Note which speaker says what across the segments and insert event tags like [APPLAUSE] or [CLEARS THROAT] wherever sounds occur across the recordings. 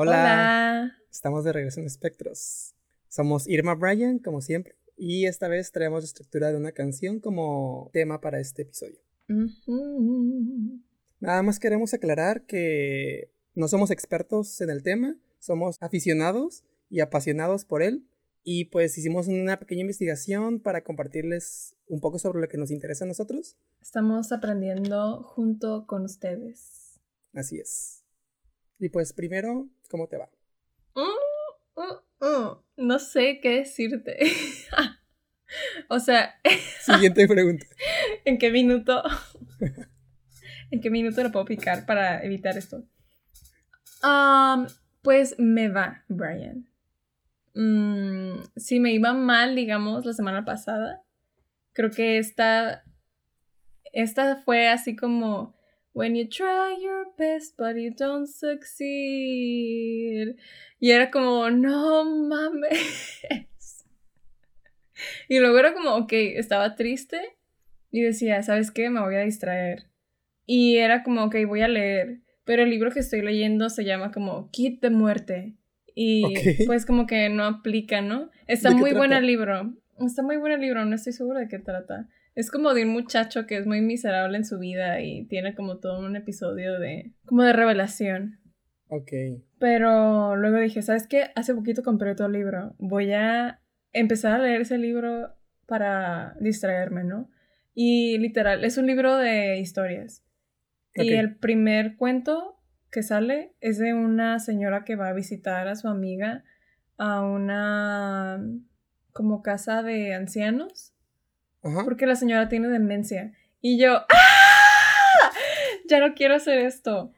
Speaker 1: Hola.
Speaker 2: Estamos de regreso en Espectros. Somos Irma Bryan, como siempre, y esta vez traemos la estructura de una canción como tema para este episodio. Nada más queremos aclarar que no somos expertos en el tema, somos aficionados y apasionados por él. Y pues hicimos una pequeña investigación para compartirles un poco sobre lo que nos interesa a nosotros.
Speaker 1: Estamos aprendiendo junto con ustedes.
Speaker 2: Así es. Y pues primero, ¿cómo te va?
Speaker 1: Mm, mm, mm. No sé qué decirte. [LAUGHS] o sea...
Speaker 2: Siguiente [LAUGHS] pregunta.
Speaker 1: ¿En qué minuto? [LAUGHS] ¿En qué minuto lo puedo picar para evitar esto? pues me va, Brian. si me iba mal, digamos, la semana pasada, creo que esta, esta fue así como When you try your best but you don't succeed. Y era como, no mames. Y luego era como, ok, estaba triste y decía, ¿sabes qué? Me voy a distraer. Y era como, ok, voy a leer. Pero el libro que estoy leyendo se llama como Kit de Muerte. Y pues como que no aplica, ¿no? Está muy bueno el libro. Está muy bueno el libro, no estoy segura de qué trata. Es como de un muchacho que es muy miserable en su vida y tiene como todo un episodio de... como de revelación.
Speaker 2: Ok.
Speaker 1: Pero luego dije, ¿sabes qué? Hace poquito compré otro libro. Voy a empezar a leer ese libro para distraerme, ¿no? Y literal, es un libro de historias. Y el primer cuento que sale es de una señora que va a visitar a su amiga a una como casa de ancianos porque la señora tiene demencia. Y yo, ¡ah! Ya no quiero hacer esto.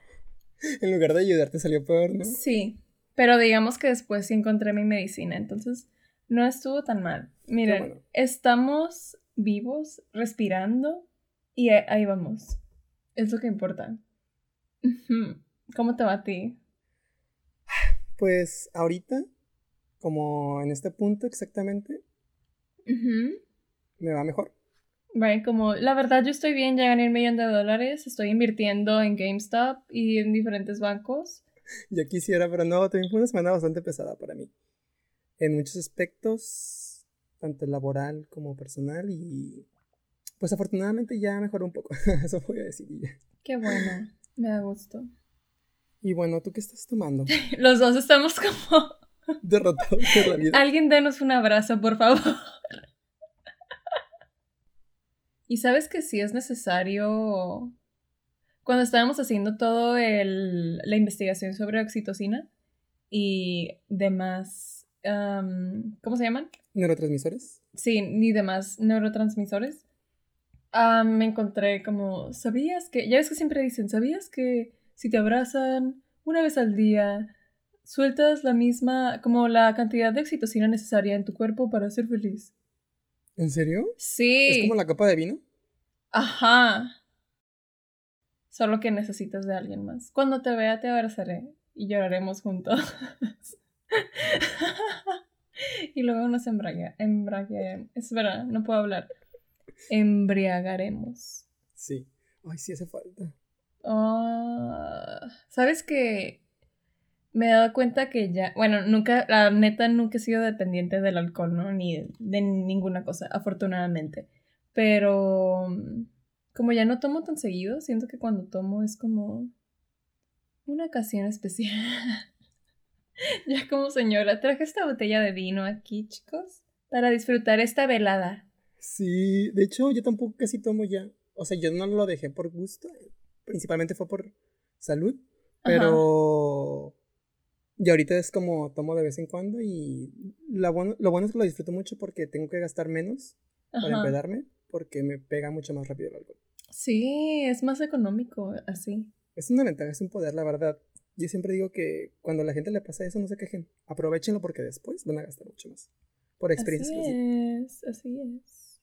Speaker 2: En lugar de ayudarte salió peor, ¿no?
Speaker 1: Sí, pero digamos que después sí encontré mi medicina, entonces no estuvo tan mal. Miren, estamos vivos, respirando y ahí vamos. Es lo que importa. ¿Cómo te va a ti?
Speaker 2: Pues ahorita, como en este punto exactamente, me va mejor.
Speaker 1: Right, como la verdad yo estoy bien, ya gané un millón de dólares, estoy invirtiendo en GameStop y en diferentes bancos. [LAUGHS]
Speaker 2: Ya quisiera, pero no, también fue una semana bastante pesada para mí. En muchos aspectos, tanto laboral como personal y pues afortunadamente ya mejoró un poco, [LAUGHS] eso voy a decir.
Speaker 1: Qué bueno, me da gusto.
Speaker 2: Y bueno, ¿tú qué estás tomando? [LAUGHS]
Speaker 1: Los dos estamos como...
Speaker 2: Derrotados por la vida.
Speaker 1: Alguien denos un abrazo, por favor. Y sabes que sí es necesario. Cuando estábamos haciendo todo el, la investigación sobre oxitocina y demás. ¿Cómo se llaman?
Speaker 2: Neurotransmisores.
Speaker 1: Sí, ni demás neurotransmisores. me encontré como. ¿Sabías que.? Ya ves que siempre dicen, ¿sabías que si te abrazan una vez al día, sueltas la misma. como la cantidad de oxitocina necesaria en tu cuerpo para ser feliz?
Speaker 2: ¿En serio?
Speaker 1: Sí.
Speaker 2: ¿Es como la capa de vino?
Speaker 1: Ajá. Solo que necesitas de alguien más. Cuando te vea te abrazaré y lloraremos juntos. [LAUGHS] y luego nos embriaga, Es verdad, no puedo hablar. Embriagaremos.
Speaker 2: Sí. Ay, sí hace falta.
Speaker 1: Ah, ¿Sabes que me he dado cuenta que ya, bueno, nunca, la neta nunca he sido dependiente del alcohol, ¿no? Ni de ninguna cosa, afortunadamente. Pero como ya no tomo tan seguido, siento que cuando tomo es como una ocasión especial. [LAUGHS] ya como señora, traje esta botella de vino aquí, chicos, para disfrutar esta velada.
Speaker 2: Sí, de hecho yo tampoco casi tomo ya. O sea, yo no lo dejé por gusto, principalmente fue por salud, pero y ahorita es como tomo de vez en cuando y lo bueno, lo bueno es que lo disfruto mucho porque tengo que gastar menos para empedarme porque me pega mucho más rápido el alcohol.
Speaker 1: Sí, es más económico así.
Speaker 2: Es una ventaja, es un poder, la verdad. Yo siempre digo que cuando a la gente le pasa eso, no se quejen. Aprovechenlo porque después van a gastar mucho más. Por experiencia.
Speaker 1: Así es, así es.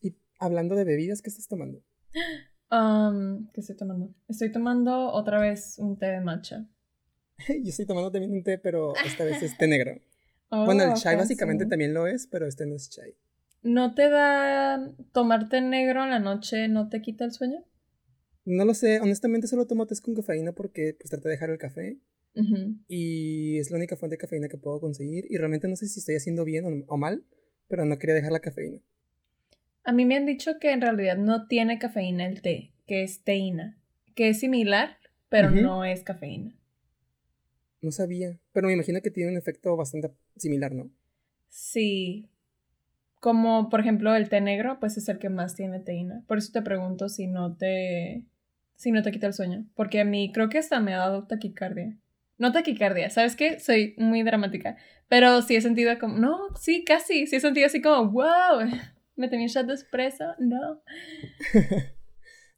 Speaker 2: Y hablando de bebidas, ¿qué estás tomando? [GASPS]
Speaker 1: ¿Qué estoy tomando? Estoy tomando otra vez un té de matcha. [LAUGHS]
Speaker 2: Yo estoy tomando también un té, pero esta vez es té negro. [LAUGHS] bueno, el oh, chai básicamente también lo es, pero este no es chai.
Speaker 1: ¿No te da tomar té negro en la noche, no te quita el sueño?
Speaker 2: No lo sé, honestamente solo tomo té con cafeína porque pues traté de dejar el café Y es la única fuente de cafeína que puedo conseguir. Y realmente no sé si estoy haciendo bien o, mal, pero no quería dejar la cafeína.
Speaker 1: A mí me han dicho que en realidad no tiene cafeína el té, que es teína, que es similar, pero no es cafeína.
Speaker 2: No sabía, pero me imagino que tiene un efecto bastante similar, ¿no?
Speaker 1: Sí. Como por ejemplo el té negro, pues es el que más tiene teína. Por eso te pregunto si no te si no te quita el sueño, porque a mí creo que hasta me ha dado taquicardia. No taquicardia, ¿sabes qué? Soy muy dramática, pero sí he sentido como, no, sí, casi, sí he sentido así como, wow, [LAUGHS] me tenía un shot de espresso, no. [LAUGHS]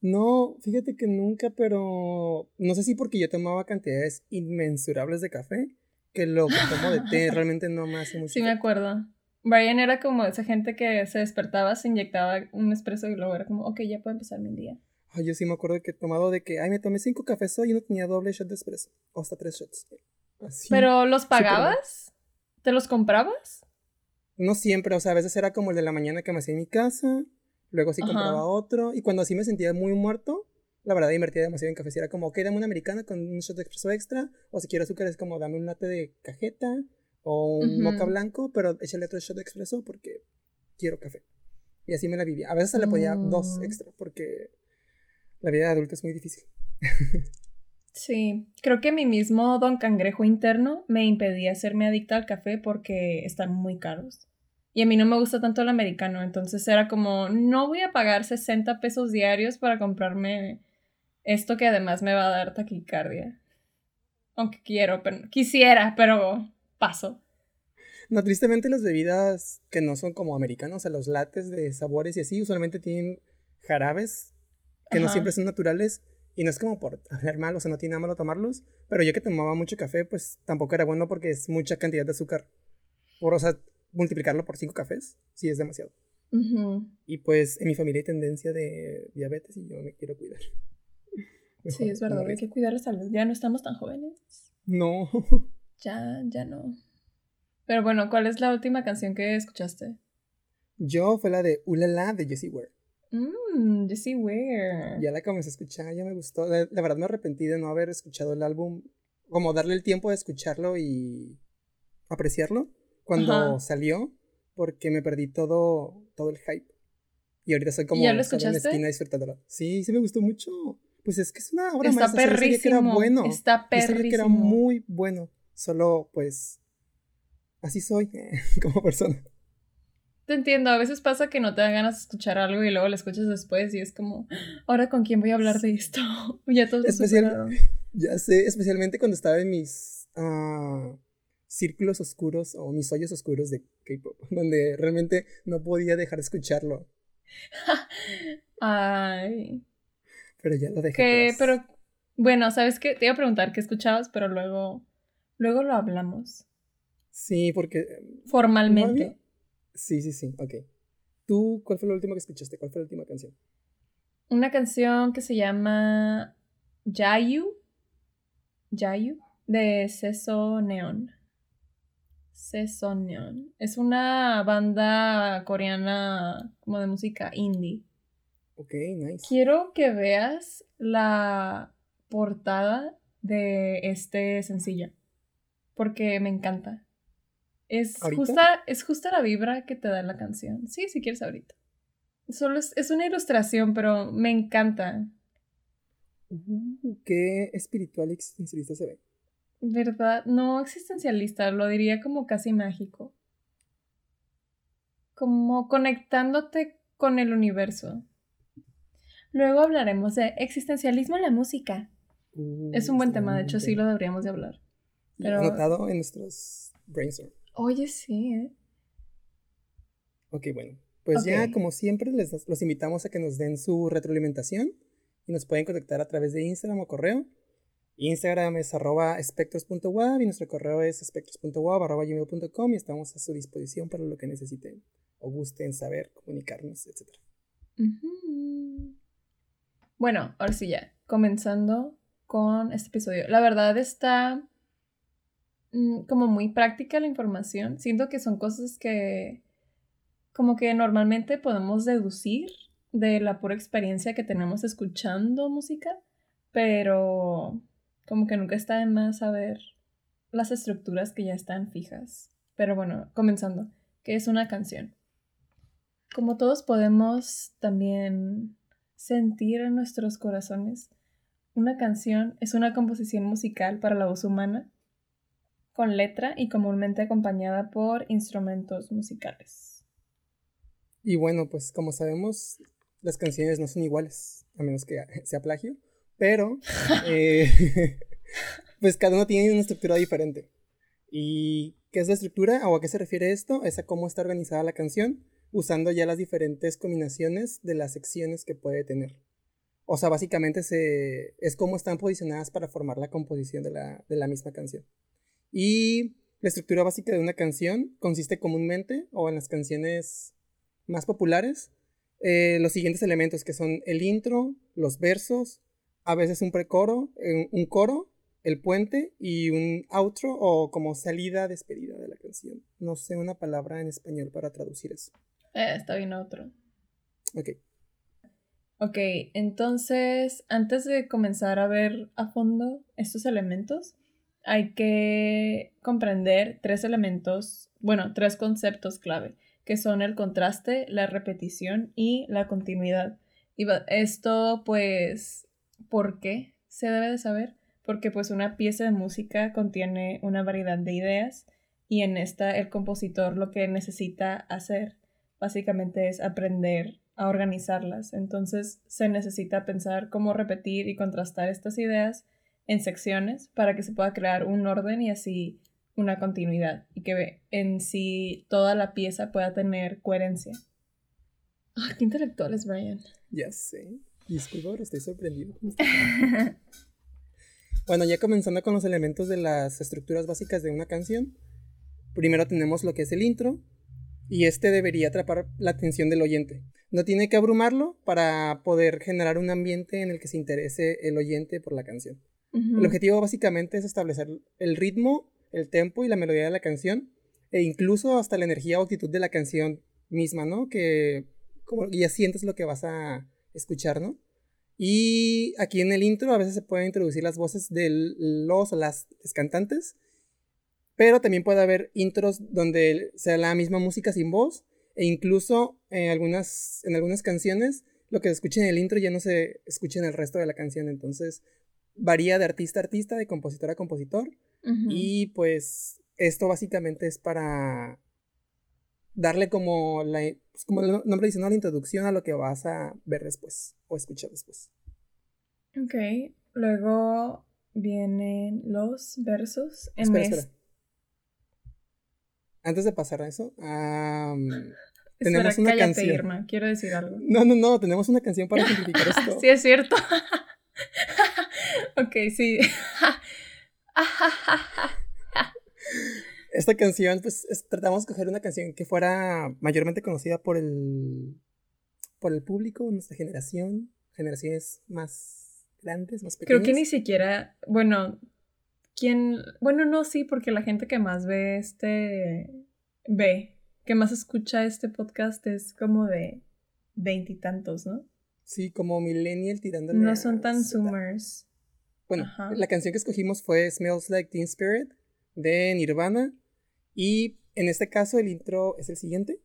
Speaker 2: no, fíjate que nunca, pero no sé si porque yo tomaba cantidades inmensurables de café, que lo que tomo de té [LAUGHS] realmente no me hace mucho.
Speaker 1: Sí, me acuerdo. Brian era como esa gente que se despertaba, se inyectaba un espresso y luego era como, ok, ya puedo empezar mi día.
Speaker 2: Ay, yo sí me acuerdo que he tomado de que, ay, me tomé cinco cafés hoy y no tenía doble shot de espresso. O hasta tres shots.
Speaker 1: ¿Pero los pagabas? ¿Te los comprabas?
Speaker 2: No siempre, o sea, a veces era como el de la mañana que me hacía en mi casa, luego sí compraba otro, y cuando así me sentía muy muerto, la verdad invertía demasiado en café. era como, ok, dame una americana con un shot de espresso extra, o si quiero azúcar es como, dame un latte de cajeta, o un moca blanco, pero échale otro shot de expreso porque quiero café. Y así me la vivía. A veces le podía dos mm. extra porque la vida de adulto es muy difícil.
Speaker 1: sí, creo que mi mismo don cangrejo interno me impedía hacerme adicta al café porque están muy caros. Y a mí no me gusta tanto el americano, entonces era como, no voy a pagar 60 pesos diarios para comprarme esto que además me va a dar taquicardia. Aunque quiero, pero quisiera, pero paso.
Speaker 2: No, tristemente las bebidas que no son como americanos, o sea, los lates de sabores y así, usualmente tienen jarabes que no siempre son naturales. Y no es como por hacer mal, o sea, no tiene nada malo tomarlos. Pero yo que tomaba mucho café, pues tampoco era bueno porque es mucha cantidad de azúcar. Por, o sea, multiplicarlo por cinco cafés, sí es demasiado. Y pues en mi familia hay tendencia de diabetes y yo me quiero cuidar.
Speaker 1: sí, es verdad, hay que cuidar la salud. Ya no estamos tan jóvenes.
Speaker 2: No.
Speaker 1: Ya, ya no. Pero bueno, ¿cuál es la última canción que escuchaste?
Speaker 2: Yo fue la de Ulala de Jessie Ware.
Speaker 1: Mmm, Jessie Ware.
Speaker 2: Ya la comencé a escuchar, ya me gustó. La, verdad me arrepentí de no haber escuchado el álbum, como darle el tiempo de escucharlo y apreciarlo cuando salió, porque me perdí todo, todo el hype. Y ahorita soy como
Speaker 1: ¿Ya lo escuchaste? en la
Speaker 2: esquina disfrutándolo. Sí, sí me gustó mucho. Pues es que es una obra Está perrísimo. que era bueno.
Speaker 1: Está perrísimo. que
Speaker 2: era muy bueno. Solo, pues, así soy [LAUGHS] como persona.
Speaker 1: Te entiendo, a veces pasa que no te dan ganas de escuchar algo y luego lo escuchas después y es como, ahora con quién voy a hablar de esto. [LAUGHS] ya todo
Speaker 2: Especial, [LAUGHS] Ya sé, especialmente cuando estaba en mis uh, círculos oscuros o mis hoyos oscuros de K-pop, [LAUGHS] donde realmente no podía dejar de escucharlo. [LAUGHS]
Speaker 1: Ay.
Speaker 2: Pero ya lo dejé.
Speaker 1: Que, pero, bueno, ¿sabes qué? Te iba a preguntar qué escuchabas, pero luego, luego lo hablamos.
Speaker 2: Sí, porque...
Speaker 1: Formalmente.
Speaker 2: Sí, sí, sí, ok. ¿Tú cuál fue la última que escuchaste? ¿Cuál fue la última canción?
Speaker 1: Una canción que se llama Yayu. Yayu. De Seso Neon. Seso Neon. Es una banda coreana como de música indie.
Speaker 2: Ok, nice.
Speaker 1: Quiero que veas la portada de este sencillo. Porque me encanta. Es justa, es justa la vibra que te da la canción. Sí, si quieres ahorita. Solo es, una ilustración, pero me encanta.
Speaker 2: Uh, qué espiritual y se ve.
Speaker 1: ¿Verdad? No existencialista, lo diría como casi mágico. Como conectándote con el universo. Luego hablaremos de existencialismo en la música. Uh, es un buen tema, de hecho sí lo deberíamos de hablar.
Speaker 2: Pero... Anotado en nuestros brainstorm.
Speaker 1: Oye, sí, ¿eh?
Speaker 2: Ok, bueno. Pues ya, como siempre, les, los invitamos a que nos den su retroalimentación y nos pueden contactar a través de Instagram o correo. Instagram es arroba espectros.web y nuestro correo es espectros.web y estamos a su disposición para lo que necesiten o gusten saber, comunicarnos, etc.
Speaker 1: Bueno, ahora sí ya, comenzando con este episodio. La verdad está Mm, como muy práctica la información. Siento que son cosas que como que normalmente podemos deducir de la pura experiencia que tenemos escuchando música, pero como que nunca está de más saber las estructuras que ya están fijas. Pero bueno, comenzando, ¿qué es una canción? Como todos podemos también sentir en nuestros corazones, una canción es una composición musical para la voz humana, con letra y comúnmente acompañada por instrumentos musicales.
Speaker 2: Y bueno, pues como sabemos, las canciones no son iguales, a menos que [LAUGHS] sea plagio, pero [LAUGHS] eh, [LAUGHS] pues cada uno tiene una estructura diferente. ¿Y qué es la estructura o a qué se refiere esto? Es a cómo está organizada la canción, usando ya las diferentes combinaciones de las secciones que puede tener. O sea, básicamente se, es cómo están posicionadas para formar la composición de la, de la misma canción. Y la estructura básica de una canción consiste comúnmente, o en las canciones más populares, eh, los siguientes elementos que son el intro, los versos, a veces un precoro, un coro, el puente y un outro o como salida despedida de la canción. No sé una palabra en español para traducir eso.
Speaker 1: Eh, está bien otro.
Speaker 2: Ok.
Speaker 1: Ok, entonces, antes de comenzar a ver a fondo estos elementos, hay que comprender tres elementos, bueno, tres conceptos clave, que son el contraste, la repetición y la continuidad. Y esto, pues, ¿por qué se debe de saber? Porque pues una pieza de música contiene una variedad de ideas y en esta el compositor lo que necesita hacer básicamente es aprender a organizarlas. Entonces se necesita pensar cómo repetir y contrastar estas ideas en secciones para que se pueda crear un orden y así una continuidad y que en sí toda la pieza pueda tener coherencia. Ah, qué intelectuales, Brian.
Speaker 2: Ya sé. Disculpa, estoy sorprendido. [LAUGHS] bueno, ya comenzando con los elementos de las estructuras básicas de una canción. Primero tenemos lo que es el intro, y este debería atrapar la atención del oyente. No tiene que abrumarlo para poder generar un ambiente en el que se interese el oyente por la canción. El objetivo básicamente es establecer el ritmo, el tempo y la melodía de la canción, e incluso hasta la energía o actitud de la canción misma, ¿no? Que como ya sientes lo que vas a escuchar, ¿no? Y aquí en el intro a veces se pueden introducir las voces de los o las cantantes, pero también puede haber intros donde sea la misma música sin voz, e incluso en algunas, en algunas canciones lo que se escucha en el intro ya no se escucha en el resto de la canción, entonces varía de artista a artista, de compositor a compositor, y pues esto básicamente es para darle como, la, pues, como el nombre dice, ¿no? la introducción a lo que vas a ver después o escuchar después.
Speaker 1: Ok, luego vienen los versos
Speaker 2: en espera, Antes de pasar a eso, [LAUGHS]
Speaker 1: tenemos una canción. quiero decir algo.
Speaker 2: No, no, no, tenemos una canción para [LAUGHS] simplificar esto.
Speaker 1: sí, es cierto. [LAUGHS] ok, sí.
Speaker 2: Esta canción, pues tratamos de coger una canción que fuera mayormente conocida por el, por el público, nuestra generación, generaciones más grandes, más pequeñas.
Speaker 1: Creo que ni siquiera, bueno, ¿quién? Bueno, no, sí, porque la gente que más ve este, ve, que más escucha este podcast es como de veintitantos, ¿no?
Speaker 2: Sí, como millennial tirándole.
Speaker 1: No son tan zoomers.
Speaker 2: Bueno, la canción que escogimos fue Smells Like Teen Spirit de Nirvana. Y en este caso el intro es el siguiente.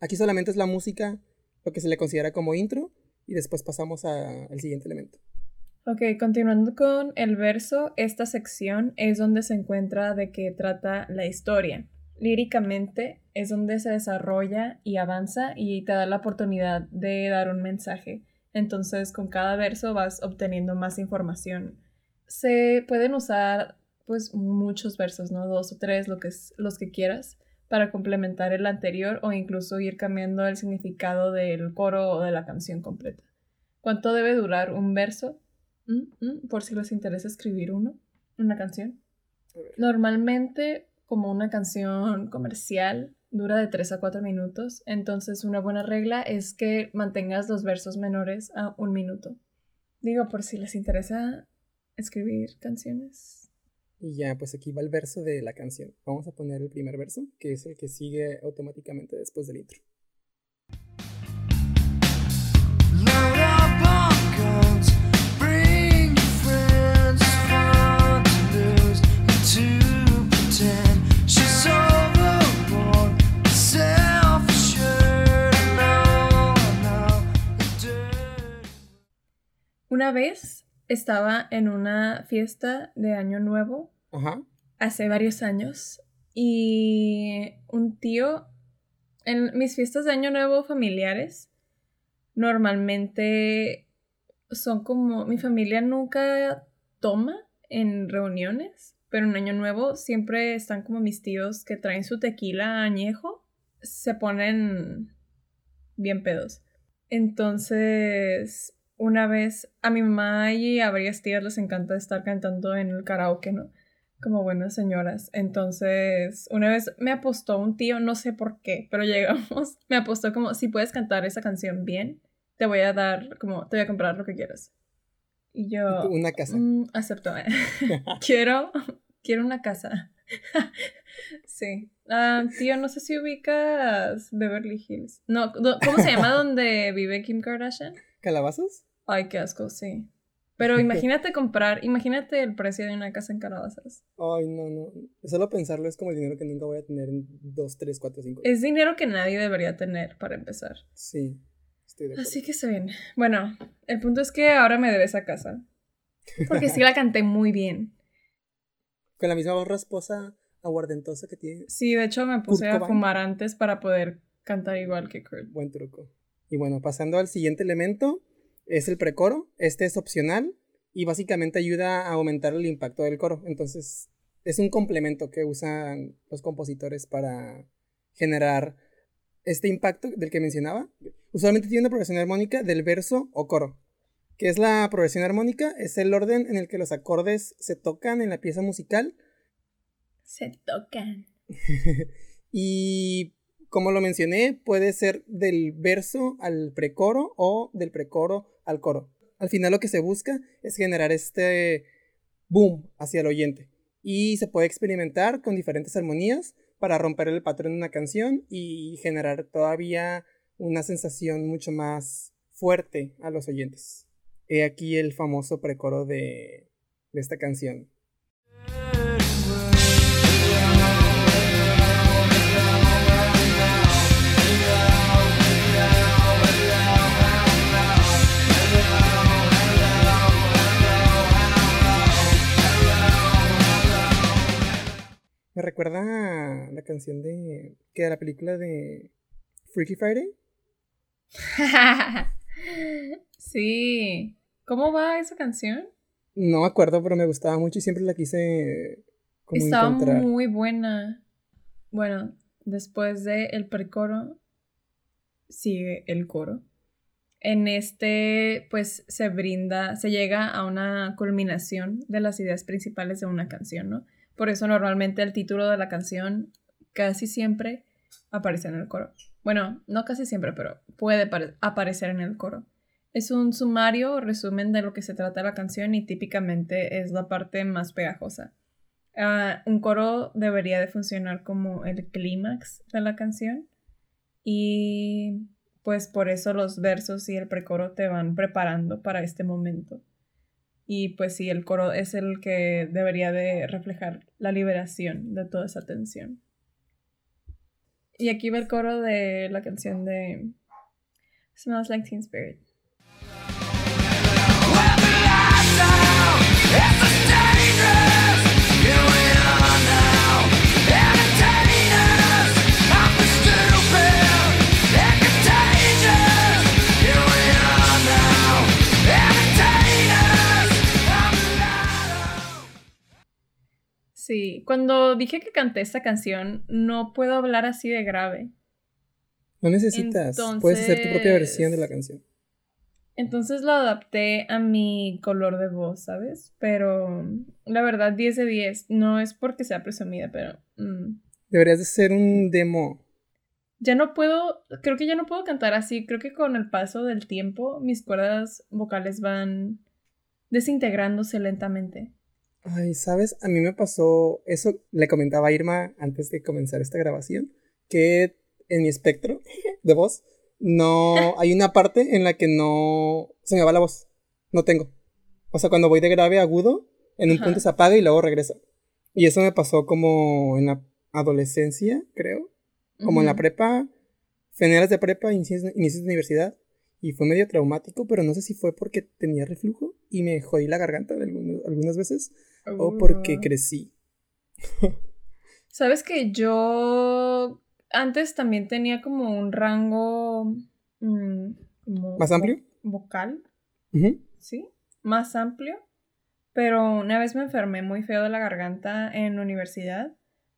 Speaker 2: Aquí solamente es la música, lo que se le considera como intro, y después pasamos al siguiente elemento.
Speaker 1: Ok, continuando con el verso, esta sección es donde se encuentra de qué trata la historia. Líricamente es donde se desarrolla y avanza y te da la oportunidad de dar un mensaje. Entonces con cada verso vas obteniendo más información. Se pueden usar pues muchos versos, ¿no? Dos o tres, lo que es, los que quieras, para complementar el anterior o incluso ir cambiando el significado del coro o de la canción completa. ¿Cuánto debe durar un verso? Mm, mm, por si les interesa escribir uno, una canción. Normalmente, como una canción comercial, dura de 3 a 4 minutos, entonces una buena regla es que mantengas los versos menores a un minuto. Digo, por si les interesa escribir canciones.
Speaker 2: Y ya, pues aquí va el verso de la canción. Vamos a poner el primer verso, que es el que sigue automáticamente después del intro.
Speaker 1: Una vez estaba en una fiesta de Año Nuevo hace varios años y un tío en mis fiestas de Año Nuevo familiares normalmente son como mi familia nunca toma en reuniones, pero en Año Nuevo siempre están como mis tíos que traen su tequila añejo, se ponen bien pedos. Entonces, una vez a mi mamá y a varias tías les encanta estar cantando en el karaoke, ¿no? Como buenas señoras. Entonces, una vez me apostó un tío, no sé por qué, pero [LAUGHS] llegamos, me apostó como, si puedes cantar esa canción bien, te voy a dar, como, te voy a comprar lo que quieras. Y yo...
Speaker 2: Una casa.
Speaker 1: Mm, acepto. [LAUGHS] quiero, quiero una casa. [LAUGHS] sí. Ah, tío, no sé si ubicas Beverly Hills. No, ¿cómo se llama donde vive Kim Kardashian?
Speaker 2: ¿Calabazas?
Speaker 1: Ay, qué asco, sí. Pero [LAUGHS] imagínate comprar, imagínate el precio de una casa en calabazas.
Speaker 2: Ay, no, no. Solo pensarlo es como el dinero que nunca voy a tener en 2, 3, 4, 5.
Speaker 1: Es dinero que nadie debería tener para empezar.
Speaker 2: Sí, estoy de acuerdo.
Speaker 1: Así que se bien. Bueno, el punto es que ahora me debe esa casa. Porque sí la canté muy bien.
Speaker 2: Con la misma voz rasposa, aguardentosa que tiene.
Speaker 1: Sí, de hecho me puse a fumar antes para poder cantar igual que Kurt.
Speaker 2: Buen truco. Y bueno, pasando al siguiente elemento, es el precoro. Este es opcional y básicamente ayuda a aumentar el impacto del coro. Entonces, es un complemento que usan los compositores para generar este impacto del que mencionaba. Usualmente tiene una progresión armónica del verso o coro. ¿Qué es la progresión armónica? Es el orden en el que los acordes se tocan en la pieza musical.
Speaker 1: Se tocan. [LAUGHS]
Speaker 2: y como lo mencioné, puede ser del verso al precoro o del precoro al coro. Al final lo que se busca es generar este boom hacia el oyente. Y se puede experimentar con diferentes armonías para romper el patrón de una canción y generar todavía una sensación mucho más fuerte a los oyentes. He aquí el famoso precoro de, de esta canción. Me recuerda a la canción de. que de la película de Freaky Friday. [LAUGHS]
Speaker 1: sí. ¿Cómo va esa canción?
Speaker 2: No me acuerdo, pero me gustaba mucho y siempre la quise
Speaker 1: como Estaba muy buena. Bueno, después de el precoro sigue el coro. En este, pues se brinda, se llega a una culminación de las ideas principales de una canción, ¿no? Por eso normalmente el título de la canción casi siempre aparece en el coro. Bueno, no casi siempre, pero puede aparecer en el coro. Es un sumario o resumen de lo que se trata la canción y típicamente es la parte más pegajosa. Ah, un coro debería de funcionar como el clímax de la canción y pues por eso los versos y el precoro te van preparando para este momento. Y pues sí, el coro es el que debería de reflejar la liberación de toda esa tensión. Y aquí va el coro de la canción de Smells Like Teen Spirit. Sí, cuando dije que canté esta canción, no puedo hablar así de grave.
Speaker 2: No necesitas, puedes hacer tu propia versión de la canción.
Speaker 1: Entonces lo adapté a mi color de voz, ¿sabes? Pero la verdad, 10 de 10. No es porque sea presumida, pero... Mm.
Speaker 2: Deberías de ser un demo.
Speaker 1: Ya no puedo, creo que ya no puedo cantar así. Creo que con el paso del tiempo mis cuerdas vocales van desintegrándose lentamente.
Speaker 2: Ay, ¿sabes? A mí me pasó eso, le comentaba a Irma antes de comenzar esta grabación, que en mi espectro [LAUGHS] de voz no hay una parte en la que no se me va la voz. No tengo. O sea, cuando voy de grave a agudo, en un punto se apaga y luego regresa. Y eso me pasó como en la adolescencia, creo. Como en la prepa, finales de prepa, inicios, de universidad. Y fue medio traumático, pero no sé si fue porque tenía reflujo y me jodí la garganta de algunas veces o porque crecí. [LAUGHS]
Speaker 1: Sabes que yo antes también tenía como un rango mm,
Speaker 2: más amplio
Speaker 1: vocal. Sí más amplio pero una vez me enfermé muy feo de la garganta en universidad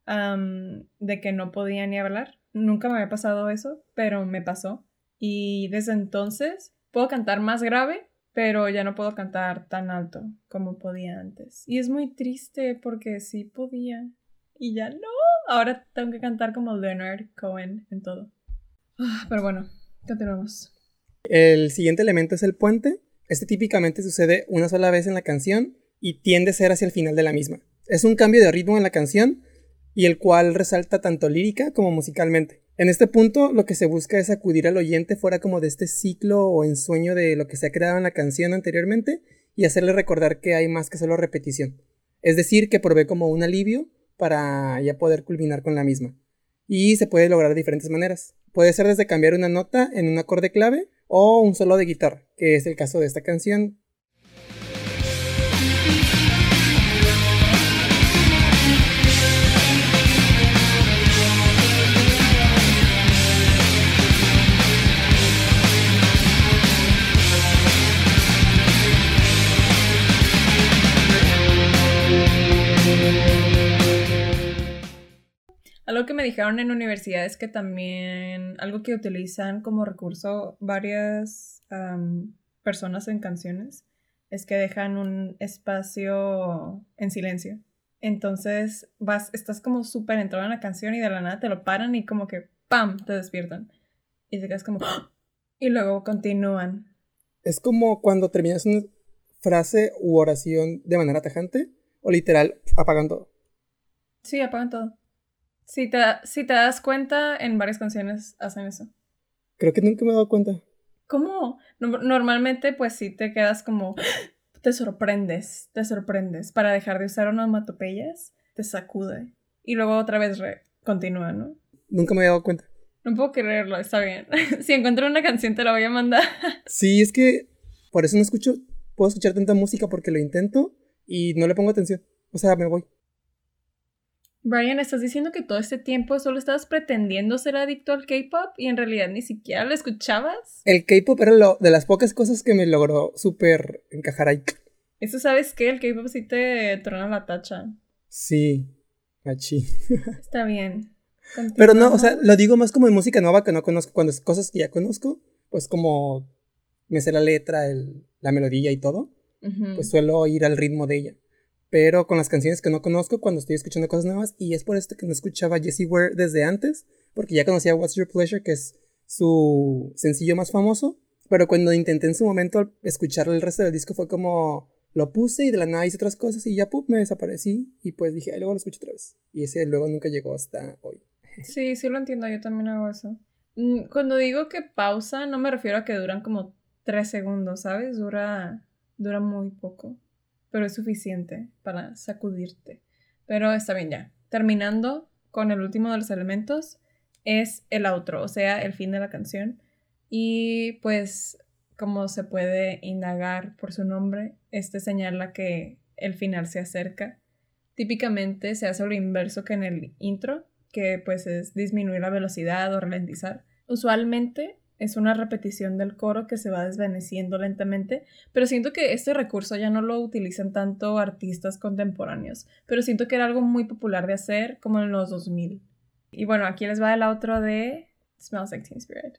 Speaker 1: de que no podía ni hablar. Nunca me había pasado eso pero me pasó. Y desde entonces puedo cantar más grave pero ya no puedo cantar tan alto como podía antes y es muy triste porque sí podía y ya no ahora tengo que cantar como Leonard Cohen en todo. Ah, pero bueno, continuamos.
Speaker 2: El siguiente elemento es el puente. Este típicamente sucede una sola vez en la canción y tiende a ser hacia el final de la misma. Es un cambio de ritmo en la canción y el cual resalta tanto lírica como musicalmente. En este punto lo que se busca es acudir al oyente fuera como de este ciclo o ensueño de lo que se ha creado en la canción anteriormente y hacerle recordar que hay más que solo repetición. Es decir, que provee como un alivio para ya poder culminar con la misma. Y se puede lograr de diferentes maneras. Puede ser desde cambiar una nota en un acorde clave o un solo de guitarra, que es el caso de esta canción
Speaker 1: Algo que me dijeron en universidad es que también algo que utilizan como recurso varias personas en canciones es que dejan un espacio en silencio. Entonces vas, estás como súper entrado en la canción y de la nada te lo paran y como que ¡pam! te despiertan. Y te quedas como y luego continúan.
Speaker 2: Es como cuando terminas una frase u oración de manera tajante o literal apagan todo.
Speaker 1: Sí, apagan todo. Si te, si te das cuenta, en varias canciones hacen eso.
Speaker 2: Creo que nunca me he dado cuenta.
Speaker 1: ¿Cómo? normalmente, pues sí te quedas como. Te sorprendes, te sorprendes. Para dejar de usar onomatopeyas, te sacude. Y luego otra vez continúa, ¿no?
Speaker 2: Nunca me he dado cuenta.
Speaker 1: No puedo creerlo, está bien. [LAUGHS] si encuentro una canción, te la voy a mandar. [LAUGHS]
Speaker 2: sí, es que por eso no escucho. Puedo escuchar tanta música porque lo intento y no le pongo atención. O sea, me voy.
Speaker 1: Brian, estás diciendo que todo este tiempo solo estabas pretendiendo ser adicto al K-pop y en realidad ni siquiera lo escuchabas.
Speaker 2: El K-pop era lo, de las pocas cosas que me logró súper encajar ahí.
Speaker 1: Eso sabes que el K-pop sí te trona la tacha.
Speaker 2: Sí, achí. [LAUGHS]
Speaker 1: Está bien.
Speaker 2: Pero no, o sea, lo digo más como de música nueva que no conozco. Cuando es cosas que ya conozco, pues como me sé la letra, el, la melodía y todo, pues suelo ir al ritmo de ella pero con las canciones que no conozco cuando estoy escuchando cosas nuevas y es por esto que no escuchaba Jessie Ware desde antes, porque ya conocía What's Your Pleasure, que es su sencillo más famoso, pero cuando intenté en su momento escuchar el resto del disco fue como lo puse y de la nada hice otras cosas y ya me desaparecí y pues dije, luego lo escucho otra vez. Y ese luego nunca llegó hasta hoy. [LAUGHS]
Speaker 1: Sí, sí lo entiendo, yo también hago eso. Mm, cuando digo que pausa, no me refiero a que duran como tres segundos, ¿sabes? Dura, dura muy poco pero es suficiente para sacudirte. Pero está bien ya. Terminando con el último de los elementos, es el outro, o sea, el fin de la canción. Y pues, como se puede indagar por su nombre, este señala que el final se acerca. Típicamente se hace lo inverso que en el intro, que pues es disminuir la velocidad o ralentizar. Usualmente es una repetición del coro que se va desvaneciendo lentamente, pero siento que este recurso ya no lo utilizan tanto artistas contemporáneos, pero siento que era algo muy popular de hacer como en los 2000. Y bueno, aquí les va el otro de Smells Like Teen Spirit.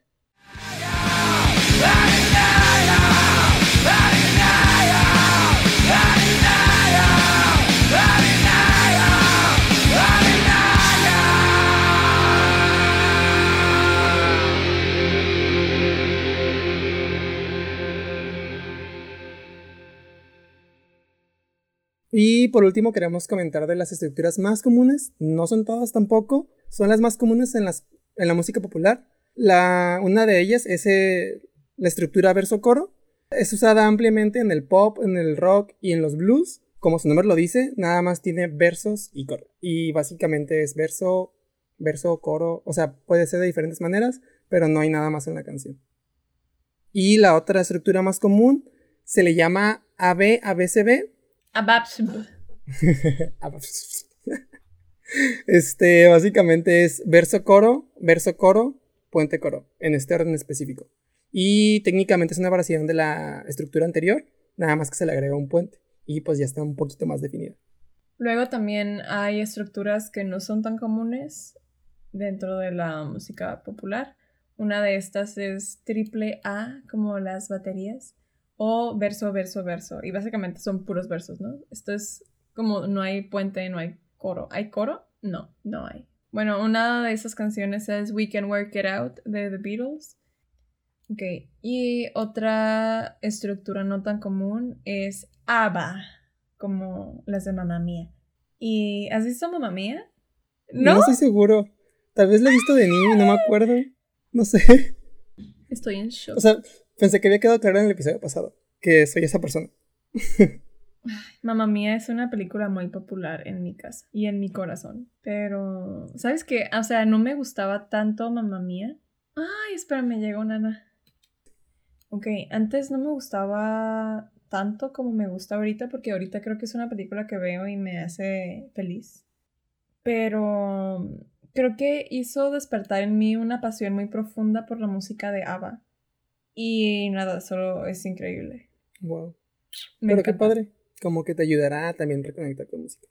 Speaker 2: Y por último queremos comentar de las estructuras más comunes, no son todas tampoco, son las más comunes en, las, en la música popular. La, una de ellas es eh, la estructura verso-coro. Es usada ampliamente en el pop, en el rock y en los blues. Como su nombre lo dice, nada más tiene versos y coro. Y básicamente es verso, verso, coro. O sea, puede ser de diferentes maneras, pero no hay nada más en la canción. Y la otra estructura más común se le llama AB-ABCB. [LAUGHS] este, básicamente es verso coro, verso coro, puente coro, en este orden específico. Y técnicamente es una variación de la estructura anterior, nada más que se le agrega un puente y pues ya está un poquito más definida.
Speaker 1: Luego también hay estructuras que no son tan comunes dentro de la música popular. Una de estas es triple A, como las baterías, o verso, verso, verso. Y básicamente son puros versos, ¿no? Esto es como no hay puente, no hay coro. ¿Hay coro? No, no hay. Bueno, una de esas canciones es We Can Work It Out de The Beatles. Ok, y otra estructura no tan común es ABBA, como las de Mamá Mía. ¿Y has visto Mamá Mía?
Speaker 2: No, no estoy seguro. Tal vez la he visto de niño, no me acuerdo. No sé.
Speaker 1: Estoy en shock.
Speaker 2: O sea, pensé que había quedado claro en el episodio pasado que soy esa persona.
Speaker 1: Mamma Mía es una película muy popular en mi casa y en mi corazón. Pero, ¿sabes qué? O sea, no me gustaba tanto Mamma Mía. Ay, espera, me llegó Nana. Ok, antes no me gustaba tanto como me gusta ahorita porque ahorita creo que es una película que veo y me hace feliz. Pero creo que hizo despertar en mí una pasión muy profunda por la música de ABBA. Y nada, solo es increíble.
Speaker 2: Wow. Pero qué padre. Como que te ayudará también a reconectar con música.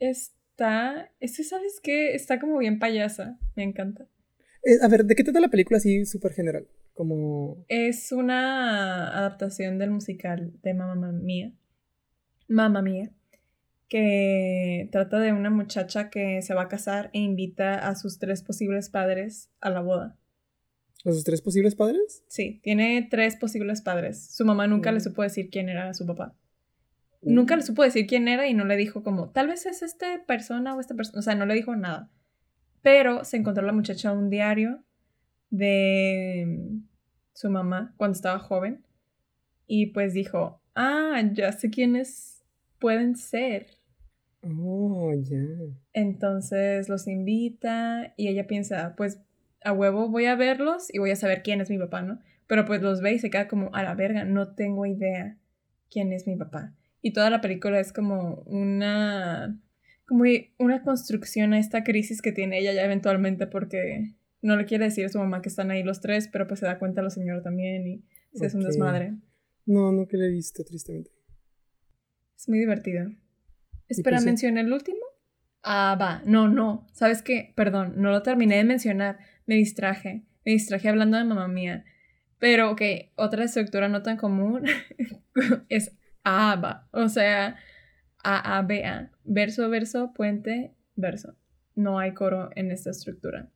Speaker 1: Está. ¿sabes qué? Está como bien payasa. Me encanta.
Speaker 2: Eh, a ver, ¿de qué trata la película así súper general? Como.
Speaker 1: Es una adaptación del musical de Mamma Mía. Mamma Mía que trata de una muchacha que se va a casar e invita a sus tres posibles padres a la boda.
Speaker 2: ¿A sus tres posibles padres?
Speaker 1: Sí, tiene tres posibles padres. Su mamá nunca le mm. supo decir quién era su papá. Nunca le mm. supo decir quién era y no le dijo como, tal vez es esta persona o esta persona. O sea, no le dijo nada. Pero se encontró la muchacha un diario de su mamá cuando estaba joven. Y pues dijo, ah, ya sé quiénes pueden ser.
Speaker 2: Oh, ya.
Speaker 1: Entonces los invita y ella piensa, pues a huevo voy a verlos y voy a saber quién es mi papá, ¿no? Pero pues los ve y se queda como a la verga, no tengo idea quién es mi papá. Y toda la película es como una como una construcción a esta crisis que tiene ella ya eventualmente porque no le quiere decir a su mamá que están ahí los tres, pero pues se da cuenta la señora también y se es un desmadre.
Speaker 2: No, no que le he visto, tristemente.
Speaker 1: Es muy divertido. Espera, pues ¿mencioné el último? Ah, va. No, no. ¿Sabes qué? Perdón, no lo terminé de mencionar. Me distraje. Me distraje hablando de mamá mía. Pero, ok, otra estructura no tan común [LAUGHS] es ABA. O sea, A-A-B-A. Verso, verso, puente, verso. No hay coro en esta estructura.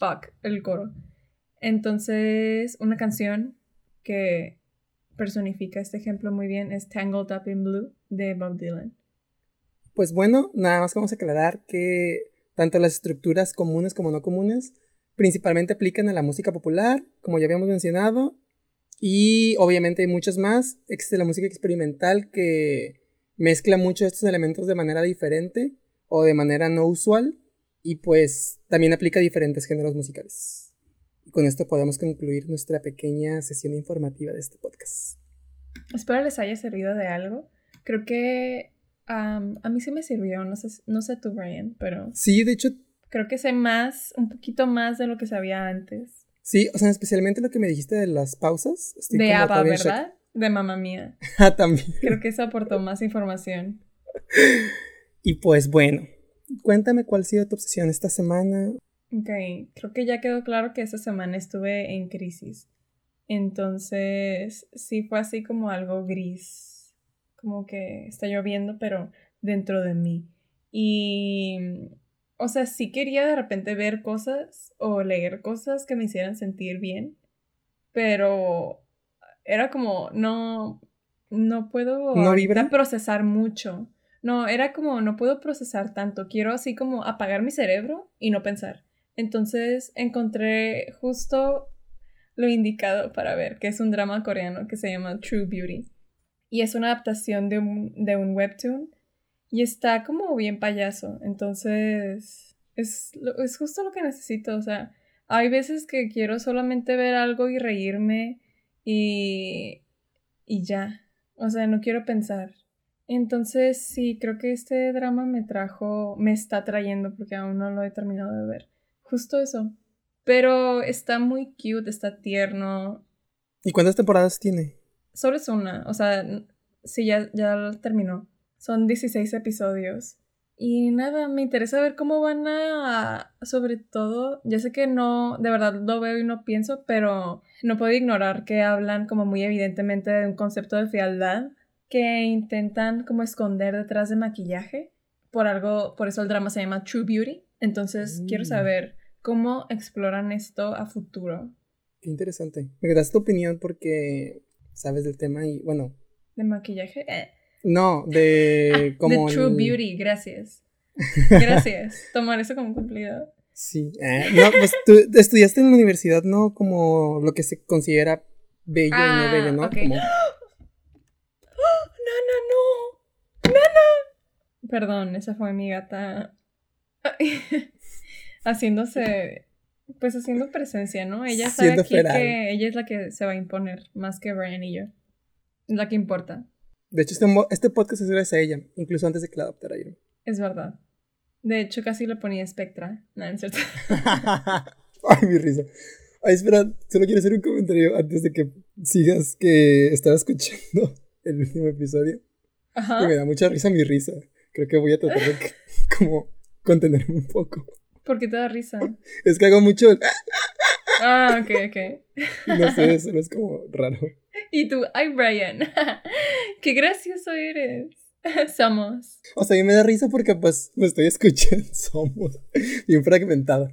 Speaker 1: Fuck el coro. Entonces, una canción que personifica este ejemplo muy bien es Tangled Up in Blue de Bob Dylan.
Speaker 2: Pues bueno, nada más vamos a aclarar que tanto las estructuras comunes como no comunes principalmente aplican a la música popular, como ya habíamos mencionado, y obviamente hay muchos más. Existe la música experimental que mezcla muchos de estos elementos de manera diferente o de manera no usual, y pues también aplica a diferentes géneros musicales. Y con esto podemos concluir nuestra pequeña sesión informativa de este podcast.
Speaker 1: Espero les haya servido de algo. Creo que a mí sí me sirvió, no sé, no sé tú, Brian, pero...
Speaker 2: Sí, de hecho...
Speaker 1: Creo que sé más, un poquito más de lo que sabía antes.
Speaker 2: Sí, o sea, especialmente lo que me dijiste de las pausas.
Speaker 1: de ABBA, ¿verdad? De mamá mía. [LAUGHS]
Speaker 2: ah, también.
Speaker 1: Creo que eso aportó más información.
Speaker 2: y pues bueno, cuéntame cuál ha sido tu obsesión esta semana.
Speaker 1: Ok, creo que ya quedó claro que esta semana estuve en crisis. Entonces, sí fue así como algo gris como que está lloviendo, pero dentro de mí. Y, o sea, sí quería de repente ver cosas o leer cosas que me hicieran sentir bien, pero era como, no, no puedo
Speaker 2: ¿No vibra?
Speaker 1: procesar mucho. No, era como no puedo procesar tanto. Quiero así como apagar mi cerebro y no pensar. Entonces encontré justo lo indicado para ver, que es un drama coreano que se llama True Beauty. Y es una adaptación de un, de un webtoon. Y está como bien payaso. Entonces, es, lo- es justo lo que necesito. O sea, hay veces que quiero solamente ver algo y reírme y, y ya. O sea, no quiero pensar. Entonces, sí, creo que este drama me trajo, me está trayendo porque aún no lo he terminado de ver. Justo eso. Pero está muy cute, está tierno.
Speaker 2: ¿Y cuántas temporadas tiene?
Speaker 1: Solo es una, o sea, sí, ya, ya terminó. Son 16 episodios. Y nada, me interesa ver cómo van a, sobre todo, ya sé que no, de verdad lo veo y no pienso, pero no puedo ignorar que hablan como muy evidentemente de un concepto de fealdad que intentan como esconder detrás de maquillaje. Por algo, por eso el drama se llama True Beauty. Entonces, quiero
Speaker 2: Mm.
Speaker 1: saber cómo exploran esto a futuro.
Speaker 2: Qué interesante. Me das tu opinión porque sabes del tema y, bueno,
Speaker 1: ¿De maquillaje? Eh.
Speaker 2: No, de como...
Speaker 1: de True
Speaker 2: el-
Speaker 1: Beauty, gracias. [LAUGHS] Gracias. Tomar eso como cumplido.
Speaker 2: Sí. Ah, no, pues tú estudiaste en la universidad, ¿no? Como lo que se considera bello y no bello, ¿no?
Speaker 1: Ah.
Speaker 2: Como-
Speaker 1: ¡Nana, [GASPS] no! ¡Nana! Perdón, esa fue mi gata [LAUGHS] haciéndose, pues haciendo presencia, ¿no? Ella sabe aquí que ella es la que se va a imponer, más que Brian y yo. Es la que importa,
Speaker 2: De hecho, este, este podcast es gracias a ella, incluso antes de que la adoptara Iron.
Speaker 1: es verdad. De hecho, casi le ponía Spectra. No, no es cierto. [LAUGHS]
Speaker 2: Ay, mi risa. Ay, espera, solo quiero hacer un comentario antes de que sigas que estaba escuchando [LAUGHS] el último episodio.
Speaker 1: Ajá.
Speaker 2: Y me da mucha risa mi risa. Creo que voy a tratar de que- [LAUGHS] como contenerme un poco.
Speaker 1: ¿Por qué te da risa?
Speaker 2: Es que hago mucho,
Speaker 1: Ah, ok, ok.
Speaker 2: no sé, solo es como raro.
Speaker 1: Y tú, ay, Brian, [LAUGHS] qué gracioso eres. [LAUGHS] Somos.
Speaker 2: O sea, a mí me da risa porque pues me estoy escuchando, [LAUGHS] somos bien fragmentada.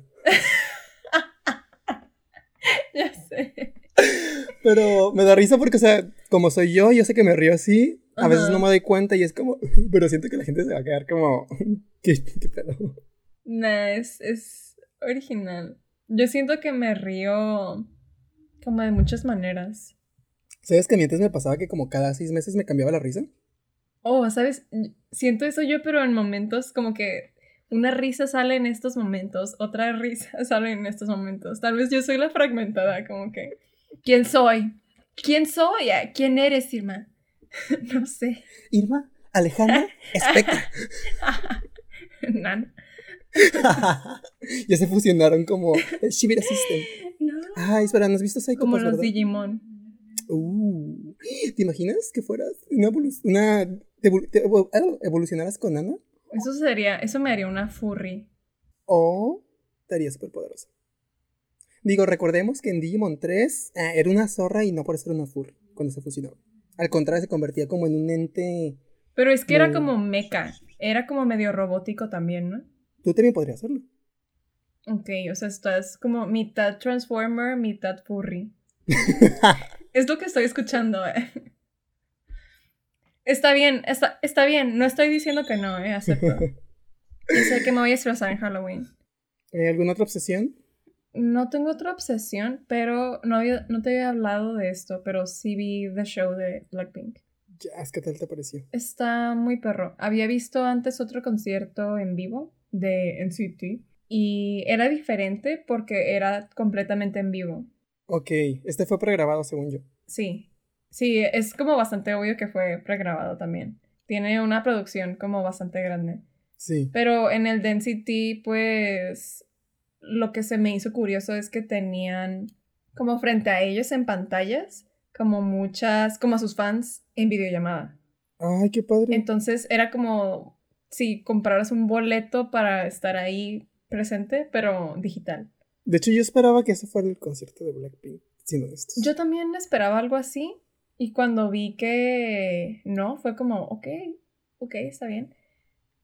Speaker 1: Ya sé.
Speaker 2: Pero me da risa porque, o sea, como soy yo, yo sé que me río así. A veces no me doy cuenta y es como, pero siento que la gente se va a quedar como, ¿qué, qué pedo?
Speaker 1: Nah, es, es original. Yo siento que me río como de muchas maneras.
Speaker 2: ¿Sabes que a mí antes me pasaba que como cada seis meses me cambiaba la risa?
Speaker 1: Oh, ¿sabes? Siento eso yo, pero en momentos como que una risa sale en estos momentos, otra risa [LAUGHS] sale en estos momentos. Tal vez yo soy la fragmentada, como que... ¿Quién soy? ¿Quién soy? Ah, ¿Quién eres, Irma? [LAUGHS] no sé.
Speaker 2: Irma, Alejandra, [LAUGHS] Espectra.
Speaker 1: Nana.
Speaker 2: ya se fusionaron como el Shibira System.
Speaker 1: No.
Speaker 2: Ay, espera, ¿no has visto Psycho
Speaker 1: Como
Speaker 2: Pass,
Speaker 1: los
Speaker 2: verdad?
Speaker 1: Digimon.
Speaker 2: Uh, ¿Te imaginas que fueras una, evolu- una te evol- te evo- evolucionaras con Ana?
Speaker 1: Eso sería, eso me haría una furry.
Speaker 2: O estaría súper poderosa. Digo, recordemos que en Digimon 3 ah, era una zorra y no por eso era una furry cuando se fusionó. Al contrario, se convertía como en un ente.
Speaker 1: Pero es que era como mecha. Era como medio robótico también, ¿no?
Speaker 2: Tú también podrías hacerlo.
Speaker 1: Ok, o sea, estás como mitad Transformer, mitad furry. [LAUGHS] es lo que estoy escuchando, eh. Está bien, está, está bien. No estoy diciendo que no, eh. Acepto. [LAUGHS] Yo sé que me voy a disfrazar en Halloween.
Speaker 2: Eh, ¿Alguna otra obsesión?
Speaker 1: No tengo otra obsesión, pero no, había- no te había hablado de esto, pero sí vi The Show de Blackpink.
Speaker 2: Ya, ¿qué tal te pareció?
Speaker 1: Está muy perro. Había visto antes otro concierto en vivo de NCT y era diferente porque era completamente en vivo.
Speaker 2: Ok, este fue pregrabado según yo.
Speaker 1: Sí, sí, es como bastante obvio que fue pregrabado también. Tiene una producción como bastante grande.
Speaker 2: Sí.
Speaker 1: Pero en el de NCT, pues lo que se me hizo curioso es que tenían como frente a ellos en pantallas, como muchas, como a sus fans en videollamada.
Speaker 2: Ay, qué padre.
Speaker 1: Entonces era como si compraras un boleto para estar ahí presente, pero digital.
Speaker 2: De hecho, yo esperaba que ese fuera el concierto de Blackpink, siendo honestos.
Speaker 1: Yo también esperaba algo así y cuando vi que no, fue como, ok, ok, está bien,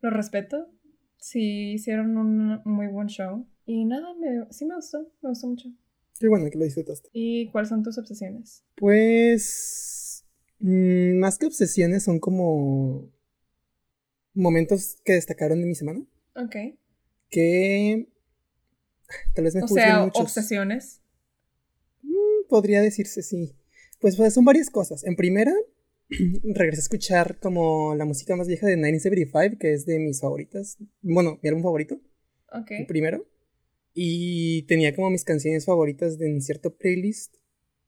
Speaker 1: lo respeto. Sí, hicieron un muy buen show y nada, me, sí me gustó, me gustó mucho.
Speaker 2: Qué bueno que lo disfrutaste.
Speaker 1: ¿Y cuáles son tus obsesiones?
Speaker 2: Pues Mm, más que obsesiones son como momentos que destacaron de mi semana.
Speaker 1: Ok.
Speaker 2: Que tal vez me
Speaker 1: O sea,
Speaker 2: muchos.
Speaker 1: obsesiones.
Speaker 2: Mm, Podría decirse sí. Pues, pues son varias cosas. En primera, [CLEARS THROAT] regresé a escuchar como la música más vieja de 1975, que es de mis favoritas. Bueno, mi álbum favorito,
Speaker 1: Ok.
Speaker 2: el primero. Y tenía como mis canciones favoritas de en cierto playlist.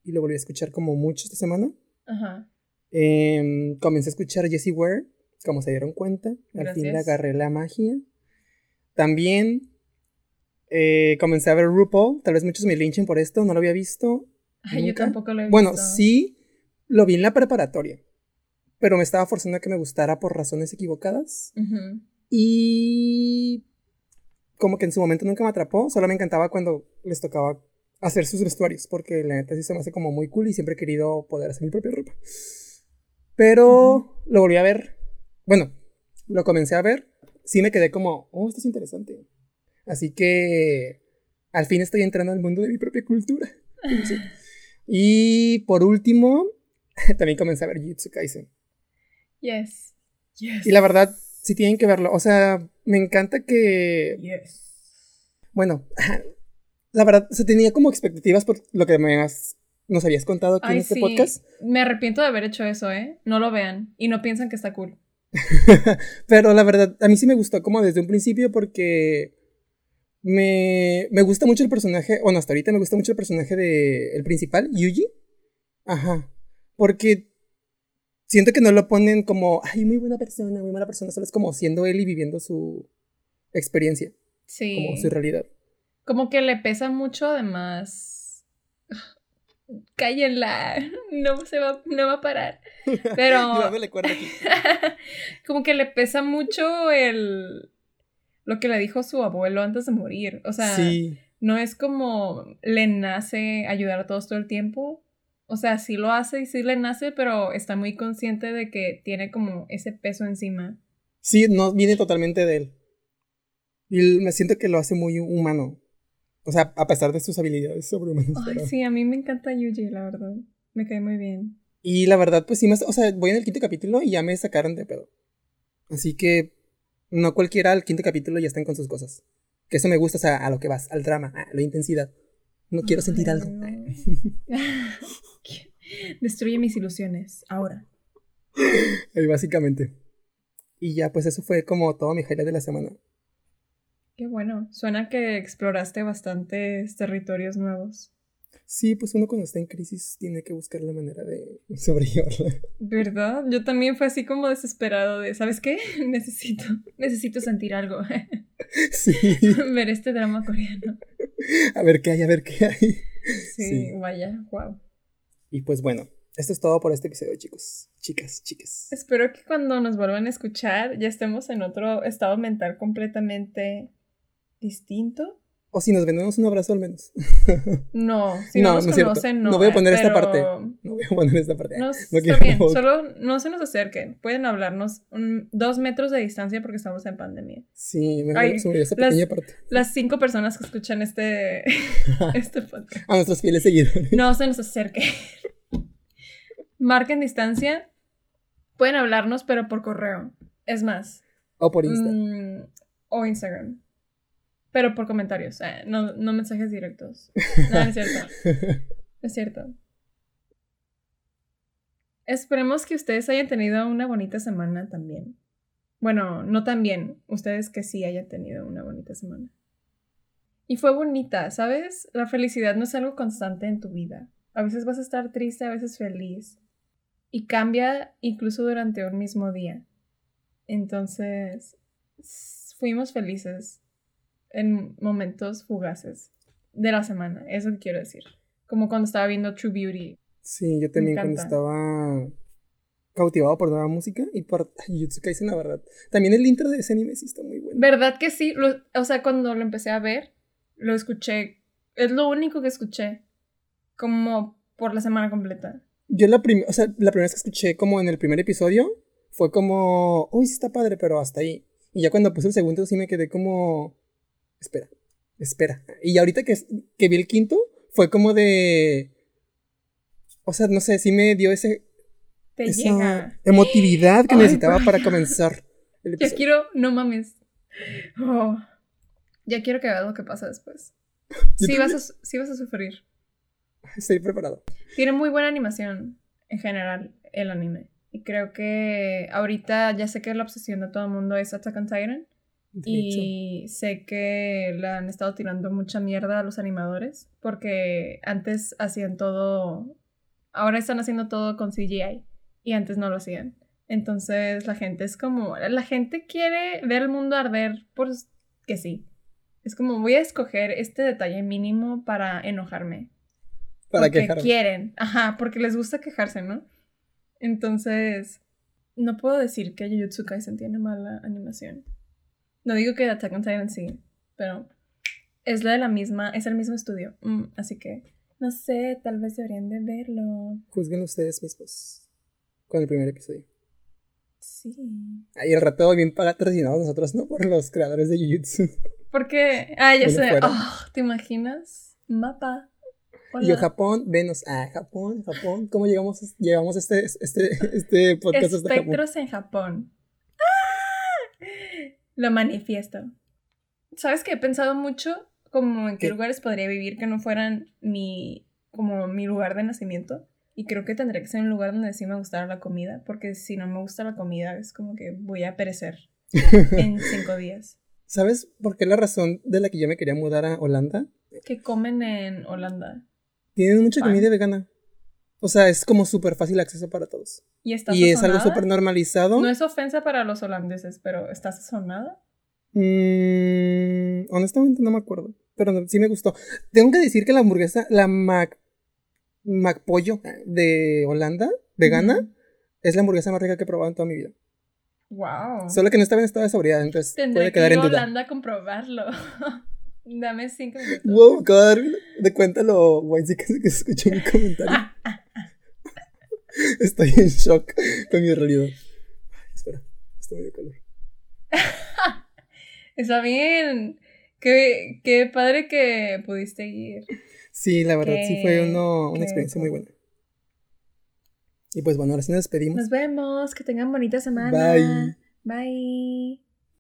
Speaker 2: Y lo volví a escuchar como mucho esta semana.
Speaker 1: Ajá.
Speaker 2: Em, comencé a escuchar Jessie Ware, como se dieron cuenta. Al fin le agarré la magia. También eh, comencé a ver RuPaul. Tal vez muchos me linchen por esto, no lo había visto.
Speaker 1: Ay, yo tampoco lo he
Speaker 2: Bueno,
Speaker 1: visto.
Speaker 2: sí, lo vi en la preparatoria. Pero me estaba forzando a que me gustara por razones equivocadas. Y como que en su momento nunca me atrapó. Solo me encantaba cuando les tocaba hacer sus vestuarios. Porque la neta sí se me hace como muy cool y siempre he querido poder hacer mi propia ropa. Pero lo volví a ver. Bueno, lo comencé a ver. Sí me quedé como, oh, esto es interesante. Así que al fin estoy entrando al mundo de mi propia cultura. Sí. Y por último, [LAUGHS] también comencé a ver Jujutsu Kaisen.
Speaker 1: Yes. Yes.
Speaker 2: Y la verdad, sí tienen que verlo. O sea, me encanta que.
Speaker 1: Yes.
Speaker 2: Bueno, [LAUGHS] la verdad, o sea, tenía como expectativas por lo que me has- nos habías contado aquí
Speaker 1: Ay,
Speaker 2: en este
Speaker 1: sí.
Speaker 2: podcast.
Speaker 1: Me arrepiento de haber hecho eso, ¿eh? No lo vean. Y no piensan que está cool. [LAUGHS]
Speaker 2: Pero la verdad, a mí sí me gustó como desde un principio porque me, me gusta mucho el personaje, bueno, hasta ahorita me gusta mucho el personaje de el principal, Yuji. Ajá. Porque siento que no lo ponen como, ay, muy buena persona, muy mala persona, solo es como siendo él y viviendo su experiencia,
Speaker 1: Sí.
Speaker 2: como su realidad.
Speaker 1: Como que le pesa mucho, además. [SIGHS] Cállenla. [LAUGHS] No se va, no va a parar. [LAUGHS] Pero.
Speaker 2: Aquí. [LAUGHS]
Speaker 1: como que le pesa mucho el. Lo que le dijo su abuelo antes de morir. O sea,
Speaker 2: Sí,
Speaker 1: no es como le nace ayudar a todos todo el tiempo. O sea, sí lo hace y sí le nace, pero está muy consciente de que tiene como ese peso encima.
Speaker 2: sí, no viene totalmente de él. Y me siento que lo hace muy humano. O sea, a pesar de sus habilidades sobrehumanas.
Speaker 1: Ay,
Speaker 2: pero-
Speaker 1: sí, a mí me encanta Yuji, la verdad. Me cae muy bien.
Speaker 2: Y la verdad, pues sí, me, o sea, voy en el quinto capítulo y ya me sacaron de pedo. Así que no cualquiera al quinto capítulo ya están con sus cosas. Que eso me gusta, o sea, a lo que vas, al drama, a la intensidad. No quiero sentir
Speaker 1: Ay,
Speaker 2: algo.
Speaker 1: no. [LAUGHS] Destruye mis ilusiones. Ahora. [LAUGHS]
Speaker 2: Ahí básicamente. Y ya, pues eso fue como todo mi highlight de la semana.
Speaker 1: Qué bueno. Suena que exploraste bastantes territorios nuevos.
Speaker 2: Sí, pues uno cuando está en crisis tiene que buscar la manera de [LAUGHS] sobrellevarla.
Speaker 1: ¿Verdad? Yo también fue así como desesperado de, ¿sabes qué? [LAUGHS] Necesito, necesito sentir algo. [LAUGHS]
Speaker 2: Sí.
Speaker 1: Ver este drama coreano.
Speaker 2: A ver qué hay, a ver qué hay.
Speaker 1: Sí,
Speaker 2: Sí.
Speaker 1: vaya, wow.
Speaker 2: Y pues bueno, esto es todo por este episodio, chicos. Chicas, chicas.
Speaker 1: Espero que cuando nos vuelvan a escuchar ya estemos en otro estado mental completamente distinto.
Speaker 2: O si nos vendemos un abrazo al menos. [LAUGHS]
Speaker 1: No, si no,
Speaker 2: No,
Speaker 1: nos
Speaker 2: no
Speaker 1: conocen, no.
Speaker 2: No voy a poner esta parte. No voy a poner esta parte.
Speaker 1: No,
Speaker 2: No
Speaker 1: está
Speaker 2: quiero
Speaker 1: bien, [LAUGHS] solo no se nos acerquen. Pueden hablarnos un- dos metros de distancia porque estamos en pandemia.
Speaker 2: Sí, me
Speaker 1: Ay,
Speaker 2: esa
Speaker 1: las-
Speaker 2: pequeña parte.
Speaker 1: Las cinco personas que escuchan este, [LAUGHS] este podcast.
Speaker 2: A nuestros fieles seguidores.
Speaker 1: No se nos acerquen. Marquen distancia. Pueden hablarnos, pero por correo. Es más.
Speaker 2: O por Insta.
Speaker 1: mm, o Instagram. Pero por comentarios. eh, no, no mensajes directos. No, es cierto. [LAUGHS] Es cierto. Esperemos que ustedes hayan tenido una bonita semana también. Bueno, no tan bien. Ustedes que sí hayan tenido una bonita semana. Y fue bonita, ¿sabes? La felicidad no es algo constante en tu vida. A veces vas a estar triste, a veces feliz. Y cambia incluso durante un mismo día. Entonces, fuimos felices en momentos fugaces de la semana. Eso quiero decir. Como cuando estaba viendo True Beauty.
Speaker 2: Sí, yo también cuando estaba cautivado por nueva música y por [LAUGHS] Jujutsu Kaisen, la verdad. También el intro de ese anime sí está muy bueno.
Speaker 1: ¿Verdad que sí? Lo- o sea, cuando lo empecé a ver, lo escuché. Es lo único que escuché. Como por la semana completa.
Speaker 2: Yo la primera, o sea, la primera vez que escuché como en el primer episodio fue como, uy, sí está padre, pero hasta ahí. Y ya cuando puse el segundo sí me quedé como, espera, espera. Y ahorita que, que vi el quinto fue como de, o sea, no sé, sí me dio ese,
Speaker 1: te
Speaker 2: esa
Speaker 1: llega.
Speaker 2: emotividad que
Speaker 1: Ay,
Speaker 2: necesitaba para comenzar el
Speaker 1: Ya
Speaker 2: episodio.
Speaker 1: quiero, no mames. Oh, ya quiero que veas lo que pasa después. [LAUGHS] Sí vas, a, sí vas a sufrir.
Speaker 2: Estoy preparado.
Speaker 1: Tiene muy buena animación en general el anime. Y creo que ahorita ya sé que la obsesión de todo el mundo es Attack on Titan. Y sé que le han estado tirando mucha mierda a los animadores. Porque antes hacían todo. Ahora están haciendo todo con CGI. Y antes no lo hacían. Entonces la gente es como. La gente quiere ver el mundo arder por que sí. Es como voy a escoger este detalle mínimo para enojarme
Speaker 2: Para
Speaker 1: porque
Speaker 2: quejarme.
Speaker 1: quieren, ajá, porque les gusta quejarse, ¿no? Entonces, no puedo decir que Jujutsu Kaisen tiene mala animación. No digo que Attack on Titan sí, pero es la de la misma, es el mismo estudio, mm, así que no sé, tal vez deberían de verlo.
Speaker 2: Juzguen ustedes mismos. Con el primer episodio.
Speaker 1: Sí.
Speaker 2: Ahí el rato bien patrocinados nosotros, ¿no? Por los creadores de Jujutsu. [LAUGHS]
Speaker 1: Porque, ah, ya sé. Ah, ¿te imaginas? Mapa.
Speaker 2: Y yo,
Speaker 1: Hola.
Speaker 2: Japón, Venus. Ah, Japón, Japón. ¿Cómo llegamos, llegamos este, este, este podcast hasta Japón?
Speaker 1: Espectros en Japón. ¡Ah! Lo manifiesto. ¿Sabes que he pensado mucho como en qué
Speaker 2: ¿Qué?
Speaker 1: lugares podría vivir que no fueran mi como mi lugar de nacimiento? Y creo que tendría que ser un lugar donde sí me gustara la comida, porque si no me gusta la comida es como que voy a perecer en [LAUGHS] cinco días.
Speaker 2: ¿Sabes por qué la razón de la que yo me quería mudar a Holanda?
Speaker 1: ¿Qué comen en Holanda?
Speaker 2: Tienen mucha
Speaker 1: Pan.
Speaker 2: comida vegana. O sea, es como súper fácil acceso para todos.
Speaker 1: ¿Y está
Speaker 2: Y es algo súper normalizado.
Speaker 1: No es ofensa para los holandeses, pero ¿está sazonada?
Speaker 2: Mm, honestamente no me acuerdo. Pero no- sí me gustó. Tengo que decir que la hamburguesa, la Mac, Mac Pollo de Holanda, vegana, es la hamburguesa más rica que he probado en toda mi vida.
Speaker 1: Wow.
Speaker 2: Solo que no estaba en estado de sobriedad, entonces
Speaker 1: Tendré
Speaker 2: puede
Speaker 1: que
Speaker 2: quedar
Speaker 1: ir
Speaker 2: en
Speaker 1: a
Speaker 2: duda.
Speaker 1: Holanda a comprobarlo. [LAUGHS] Dame cinco minutos.
Speaker 2: Wow, acabo de dar de cuenta lo guay sí que que escuchó mi comentario. [LAUGHS] Estoy en shock con mi realidad. Ay, Espera, estoy medio calor. [LAUGHS]
Speaker 1: Está bien. Qué, qué padre que pudiste ir.
Speaker 2: Sí, la verdad, sí fue uno- una experiencia muy buena. Y pues bueno, ahora sí nos despedimos.
Speaker 1: Nos vemos. Que tengan bonita semana.
Speaker 2: Bye.
Speaker 1: Bye.